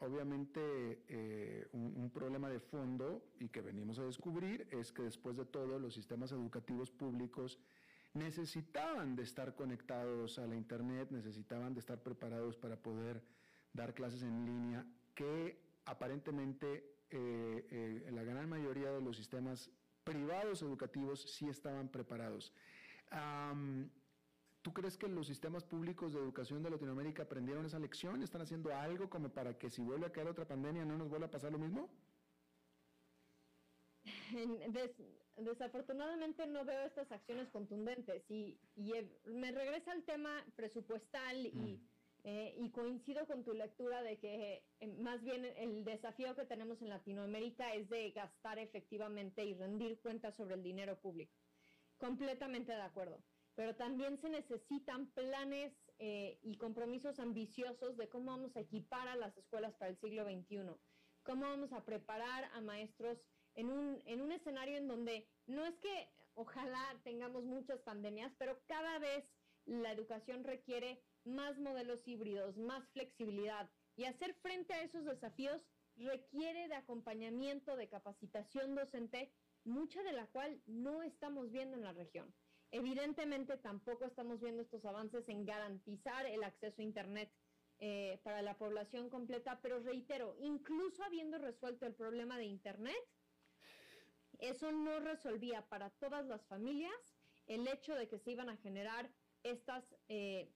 obviamente eh, un, problema de fondo y que venimos a descubrir es que después de todo los sistemas educativos públicos necesitaban de estar conectados a la Internet, necesitaban de estar preparados para poder dar clases en línea, que aparentemente eh, eh, la gran mayoría de los sistemas privados educativos sí estaban preparados. ¿Tú crees que los sistemas públicos de educación de Latinoamérica aprendieron esa lección? ¿Están haciendo algo como para que si vuelve a caer otra pandemia no nos vuelva a pasar lo mismo? desafortunadamente no veo estas acciones contundentes y, me regresa al tema presupuestal y, mm. Eh, y, coincido con tu lectura de que eh, más bien el desafío que tenemos en Latinoamérica es de gastar efectivamente y rendir cuentas sobre el dinero público. Completamente de acuerdo pero también se necesitan planes eh, y compromisos ambiciosos de cómo vamos a equipar a las escuelas para el siglo XXI, cómo vamos a preparar a maestros en un, en un escenario en donde no es que ojalá tengamos muchas pandemias, pero cada vez la educación requiere más modelos híbridos, más flexibilidad y hacer frente a esos desafíos requiere de acompañamiento, de capacitación docente, mucha de la cual no estamos viendo en la región. Evidentemente tampoco estamos viendo estos avances en garantizar el acceso a Internet eh, para la población completa, pero reitero, incluso habiendo resuelto el problema de Internet, eso no resolvía para todas las familias el hecho de que se iban a generar estas, eh,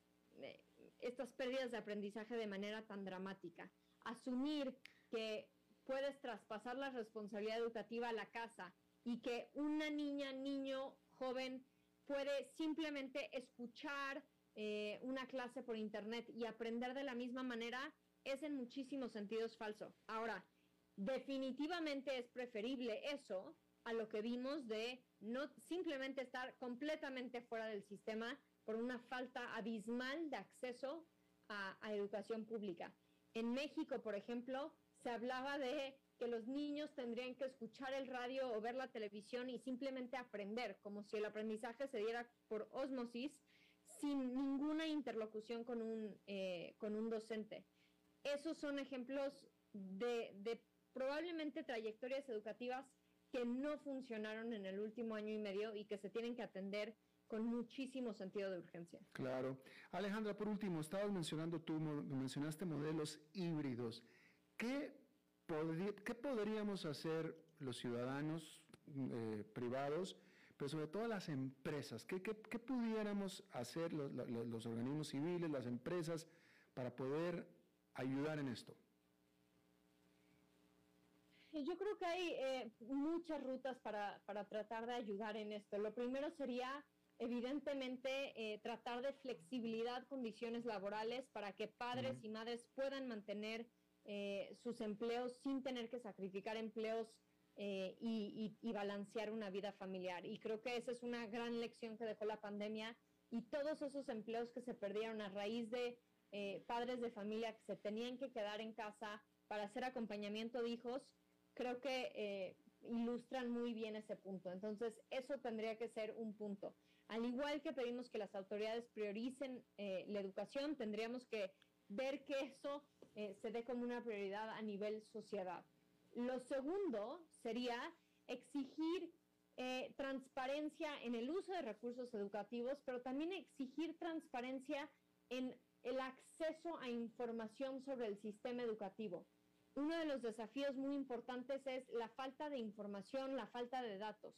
estas pérdidas de aprendizaje de manera tan dramática. Asumir que puedes traspasar la responsabilidad educativa a la casa y que una niña, niño, joven puede simplemente escuchar eh, una clase por internet y aprender de la misma manera es en muchísimos sentidos falso. Ahora, definitivamente es preferible eso a lo que vimos de no simplemente estar completamente fuera del sistema por una falta abismal de acceso a, educación pública. En México, por ejemplo, se hablaba de que los niños tendrían que escuchar el radio o ver la televisión y simplemente aprender, como si el aprendizaje se diera por osmosis sin ninguna interlocución con un, eh, con un docente. Esos son ejemplos de probablemente trayectorias educativas que no funcionaron en el último año y medio y que se tienen que atender con muchísimo sentido de urgencia. Claro. Alejandra, por último, estabas mencionando tú, mencionaste modelos híbridos. ¿Qué, qué podríamos hacer los ciudadanos eh, privados, pero sobre todo las empresas? ¿Qué, qué, qué pudiéramos hacer los, los, los organismos civiles, las empresas, para poder ayudar en esto? Yo creo que hay eh, muchas rutas para, para, tratar de ayudar en esto. Lo primero sería, evidentemente, eh, tratar de flexibilidad condiciones laborales para que padres uh -huh. y madres puedan mantener eh, sus empleos sin tener que sacrificar empleos eh, y, y, y, balancear una vida familiar. Y creo que esa es una gran lección que dejó la pandemia y todos esos empleos que se perdieron a raíz de eh, padres de familia que se tenían que quedar en casa para hacer acompañamiento de hijos, creo que eh, ilustran muy bien ese punto. Entonces, eso tendría que ser un punto. Al igual que pedimos que las autoridades prioricen eh, la educación, tendríamos que ver que eso eh, se dé como una prioridad a nivel sociedad. Lo segundo sería exigir eh, transparencia en el uso de recursos educativos, pero también exigir transparencia en el acceso a información sobre el sistema educativo uno de los desafíos muy importantes es la falta de información, la falta de datos.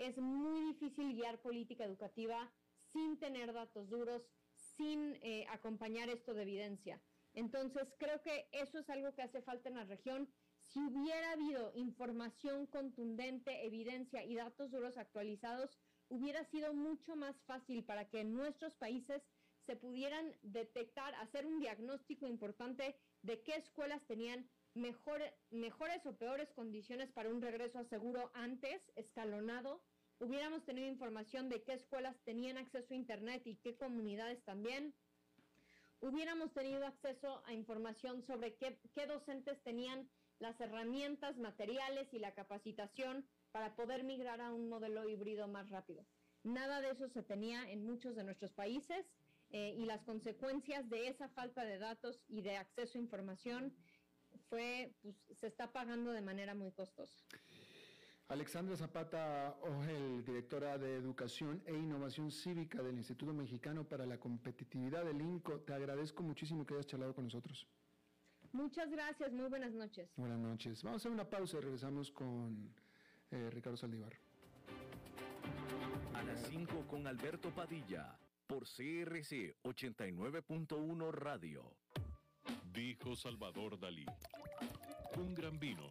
Es muy difícil guiar política educativa sin tener datos duros, sin eh, acompañar esto de evidencia. Entonces, creo que eso es algo que hace falta en la región. Si hubiera habido información contundente, evidencia y datos duros actualizados, hubiera sido mucho más fácil para que en nuestros países se pudieran detectar, hacer un diagnóstico importante de qué escuelas tenían mejor, mejores o peores condiciones para un regreso a seguro antes, escalonado, hubiéramos tenido información de qué escuelas tenían acceso a Internet y qué comunidades también, hubiéramos tenido acceso a información sobre qué, qué docentes tenían las herramientas materiales y la capacitación para poder migrar a un modelo híbrido más rápido. Nada de eso se tenía en muchos de nuestros países eh, y las consecuencias de esa falta de datos y de acceso a información fue, pues, se está pagando de manera muy costosa. Alexandra Zapata Ogel, directora de Educación e Innovación Cívica del Instituto Mexicano para la Competitividad del INCO, te agradezco muchísimo que hayas charlado con nosotros. Muchas gracias, muy buenas noches. Buenas noches. Vamos a hacer una pausa y regresamos con eh, Ricardo Saldívar. A las 5 con Alberto Padilla, por CRC 89.1 Radio. Dijo Salvador Dalí. Un gran vino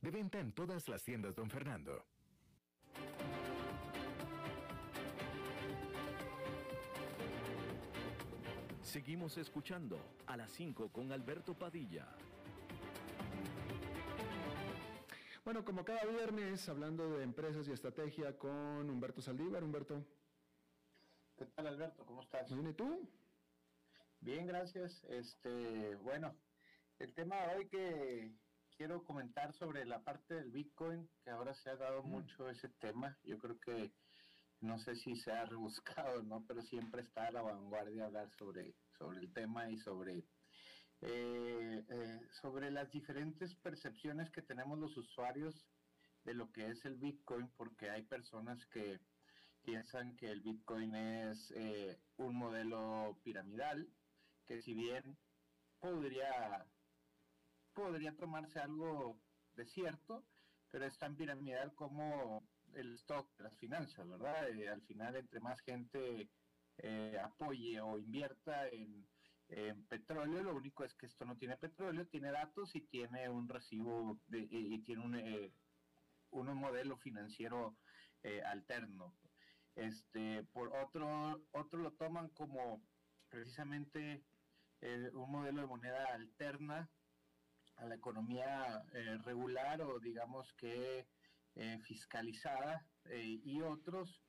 De venta en todas las tiendas, don Fernando. Seguimos escuchando a las 5 con Alberto Padilla. Bueno, como cada viernes, hablando de empresas y estrategia con Humberto Saldívar. Humberto. ¿Qué tal, Alberto? ¿Cómo estás? Bien, ¿y tú? Bien, gracias. Este, bueno, el tema de hoy que quiero comentar sobre la parte del Bitcoin, que ahora se ha dado mm. mucho ese tema. Yo creo que no sé si se ha [LAUGHS] rebuscado, ¿no? Pero siempre está a la vanguardia hablar sobre, sobre el tema y sobre, eh, eh, sobre las diferentes percepciones que tenemos los usuarios de lo que es el Bitcoin, porque hay personas que piensan que el Bitcoin es eh, un modelo piramidal, que si bien podría, podría tomarse algo de cierto, pero es tan piramidal como el stock de las finanzas, ¿verdad? Eh, al final, entre más gente eh, apoye o invierta en, petróleo, lo único es que esto no tiene petróleo, tiene datos y tiene un recibo de, y tiene un, eh, un modelo financiero alterno. Este, por otro, otro lo toman como precisamente un modelo de moneda alterna a la economía regular o digamos que eh, fiscalizada eh, y otros,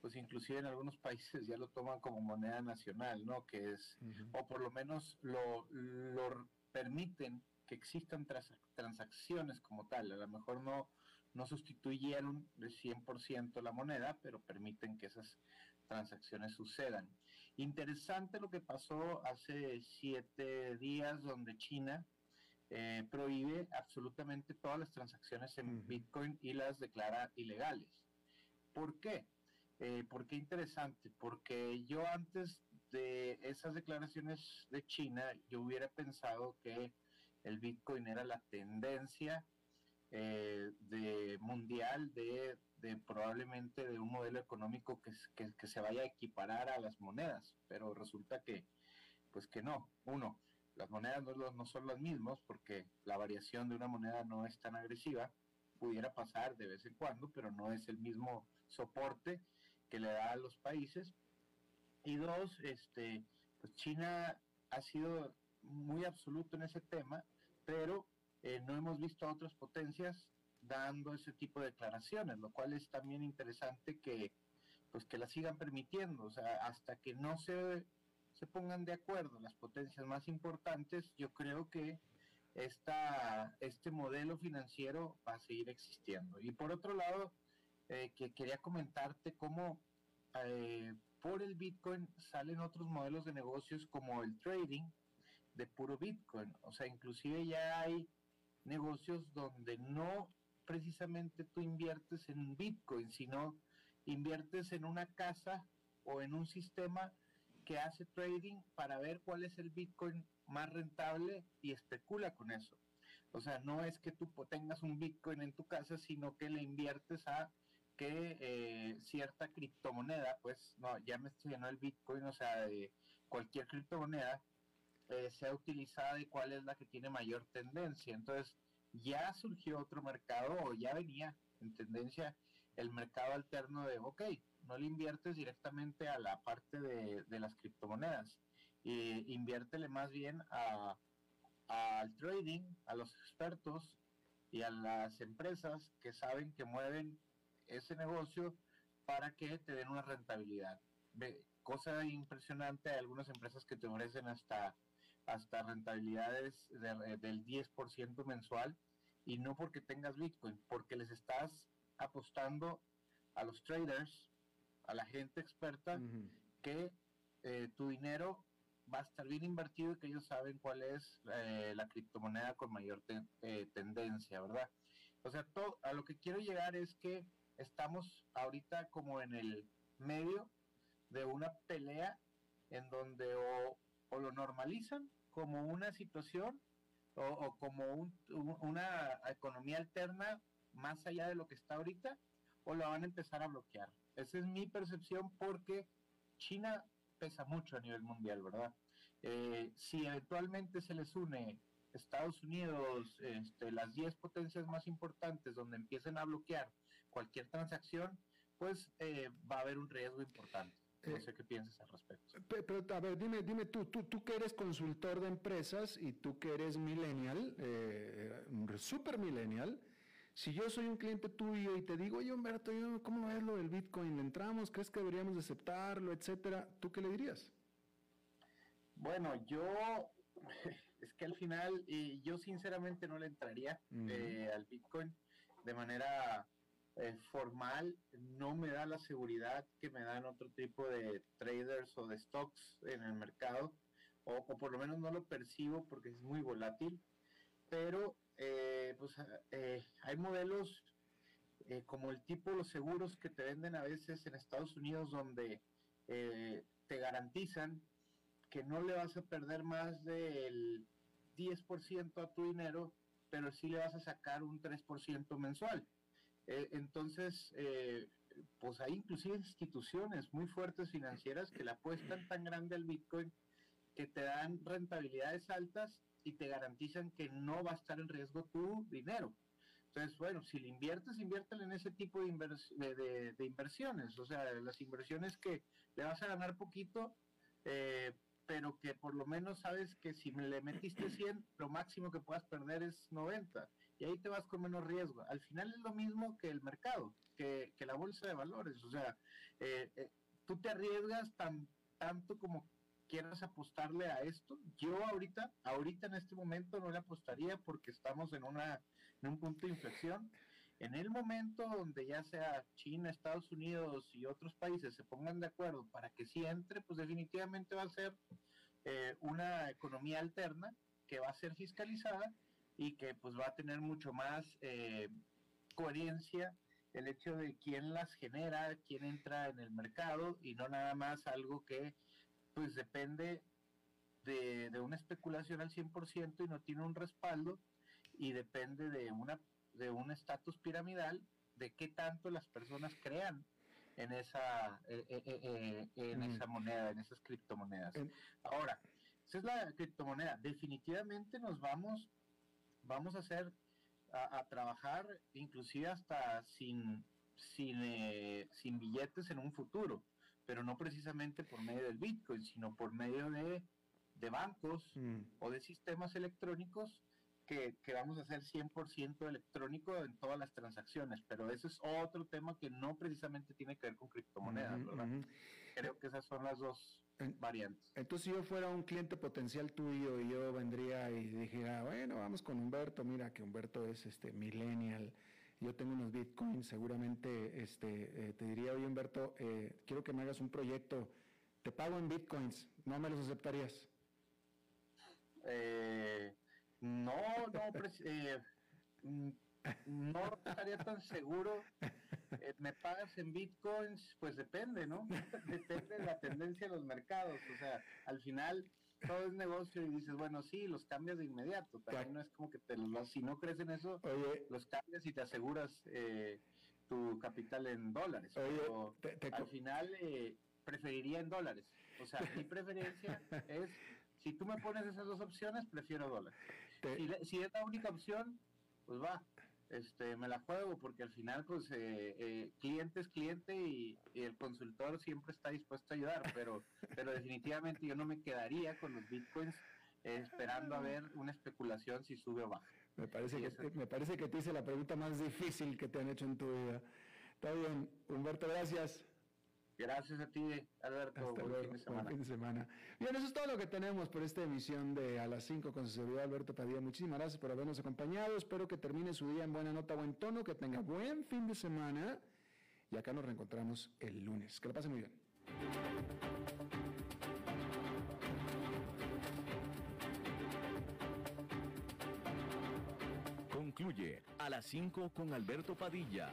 pues inclusive en algunos [LAUGHS] países ya lo toman como moneda nacional, ¿no? Que es, o por lo menos lo, lo permiten que existan transacciones como tal, a lo mejor no, no sustituyeron de 100% la moneda, pero permiten que esas transacciones sucedan. Interesante lo que pasó hace siete días donde China eh, prohíbe absolutamente todas las transacciones en Bitcoin y las declara ilegales. ¿Por qué? Eh, ¿Por qué interesante? Porque yo antes de esas declaraciones de China, yo hubiera pensado que el Bitcoin era la tendencia eh, de mundial de, probablemente de un modelo económico que, que, que, se vaya a equiparar a las monedas, pero resulta que, pues que no. Uno, las monedas no, son las mismas porque la variación de una moneda no es tan agresiva, pudiera pasar de vez en cuando, pero no es el mismo soporte que le da a los países. Y dos, este, pues China ha sido muy absoluto en ese tema, pero eh, no hemos visto a otras potencias dando ese tipo de declaraciones, lo cual es también interesante que pues que la sigan permitiendo, o sea, hasta que no se se pongan de acuerdo las potencias más importantes, yo creo que esta, este modelo financiero va a seguir existiendo. Y por otro lado, eh, que quería comentarte cómo eh, por el Bitcoin salen otros modelos de negocios como el trading de puro Bitcoin. O sea, inclusive ya hay negocios donde no precisamente tú inviertes en Bitcoin, sino inviertes en una casa o en un sistema que hace trading para ver cuál es el Bitcoin más rentable y especula con eso. O sea, no es que tú tengas un Bitcoin en tu casa, sino que le inviertes a que eh, cierta criptomoneda, pues no, ya me estoy el Bitcoin, o sea, de cualquier criptomoneda, eh, sea utilizada y cuál es la que tiene mayor tendencia. Entonces, ya surgió otro mercado o ya venía en tendencia el mercado alterno de, ok, no le inviertes directamente a la parte de, las criptomonedas, inviértele más bien a, al trading, a los expertos y a las empresas que saben que mueven ese negocio para que te den una rentabilidad. cosa impresionante, hay algunas empresas que te ofrecen hasta, hasta rentabilidades del 10% mensual y no porque tengas Bitcoin, porque les estás apostando a los traders a la gente experta que eh, tu dinero va a estar bien invertido y que ellos saben cuál es eh, la criptomoneda con mayor eh, tendencia, ¿verdad? O sea, todo, a lo que quiero llegar es que estamos ahorita como en el medio de una pelea en donde o, lo normalizan como una situación o, como una economía alterna más allá de lo que está ahorita o la van a empezar a bloquear. Esa es mi percepción porque China pesa mucho a nivel mundial, ¿verdad? Eh, si eventualmente se les une Estados Unidos, este, las 10 potencias más importantes donde empiecen a bloquear cualquier transacción, pues eh, va a haber un riesgo importante. No eh, sé qué piensas al respecto. Pero, a ver, dime, dime tú, tú, tú que eres consultor de empresas y tú que eres millennial, super millennial, Si yo soy un cliente tuyo y te digo, oye Humberto, ¿cómo es lo del Bitcoin? ¿Le entramos? ¿Crees que deberíamos aceptarlo? Etcétera. ¿Tú qué le dirías? Bueno, yo [LAUGHS] es que al final yo sinceramente no le entraría eh, al Bitcoin de manera eh, formal. No me da la seguridad que me dan otro tipo de traders o de stocks en el mercado, o, por lo menos no lo percibo porque es muy volátil. Pero eh, pues hay modelos como el tipo los seguros que te venden a veces en Estados Unidos donde te garantizan que no le vas a perder más del 10% a tu dinero, pero sí le vas a sacar un 3% mensual. Eh, entonces, eh, pues hay inclusive instituciones muy fuertes financieras que le apuestan tan grande al Bitcoin que te dan rentabilidades altas y te garantizan que no va a estar en riesgo tu dinero. Entonces, bueno, si le inviertes, inviértelo en ese tipo de, de, inversiones. O sea, las inversiones que le vas a ganar poquito, eh, pero que por lo menos sabes que si le metiste 100, lo máximo que puedas perder es 90. Y ahí te vas con menos riesgo. Al final es lo mismo que el mercado, que, la bolsa de valores. O sea, eh, eh, tú te arriesgas tan, tanto como quieras apostarle a esto. Yo ahorita, ahorita en este momento no le apostaría porque estamos en, una, en un punto de inflexión. En el momento donde ya sea China, Estados Unidos y otros países se pongan de acuerdo para que sí entre, pues definitivamente va a ser eh, una economía alterna que va a ser fiscalizada y que pues va a tener mucho más eh, coherencia el hecho de quién las genera, quién entra en el mercado y no nada más algo que pues depende de, de una especulación al 100% y no tiene un respaldo y depende de una de un estatus piramidal de qué tanto las personas crean en esa eh, eh, eh, en esa moneda, en esas criptomonedas. Ahora, esa es la criptomoneda. Definitivamente nos vamos vamos a hacer a, trabajar inclusive hasta sin sin, sin billetes en un futuro, pero no precisamente por medio del Bitcoin, sino por medio de, de bancos mm. o de sistemas electrónicos que, vamos a hacer 100% electrónico en todas las transacciones, pero ese es otro tema que no precisamente tiene que ver con criptomonedas, ¿verdad? Creo que esas son las dos variantes. Entonces, si yo fuera un cliente potencial tuyo y yo vendría y dijera, bueno, vamos con Humberto, mira que Humberto es este millennial, yo tengo unos bitcoins, seguramente este, eh, te diría, oye Humberto, eh, quiero que me hagas un proyecto, te pago en bitcoins, ¿no me los aceptarías? Eh, no, no, eh, mm, no estaría tan seguro. Eh, ¿Me pagas en bitcoins? Pues depende, ¿no? depende de la tendencia de los mercados. O sea, al final todo es negocio y dices, bueno, sí, los cambias de inmediato. También no es como que te los si no crees en eso, los cambias y te aseguras eh, tu capital en dólares. al final preferiría en dólares. O sea, mi preferencia [LAUGHS] es, si tú me pones esas dos opciones, prefiero dólares. Si, es la única opción, pues va, este, me la juego porque al final, pues, eh, eh, cliente es cliente y, el consultor siempre está dispuesto a ayudar, pero, [LAUGHS] pero definitivamente yo no me quedaría con los bitcoins esperando a ver una especulación si sube o baja. Me parece, que, me parece que te hice la pregunta más difícil que te han hecho en tu vida. Está bien, Humberto, gracias. Gracias a ti, Alberto. buen fin de semana. fin de semana. Bien, eso es todo lo que tenemos por esta emisión de A las 5 con su servidor Alberto Padilla. Muchísimas gracias por habernos acompañado. Espero que termine su día en buena nota, buen tono, que tenga buen fin de semana. Y acá nos reencontramos el lunes. Que lo pase muy bien. Concluye A las 5 con Alberto Padilla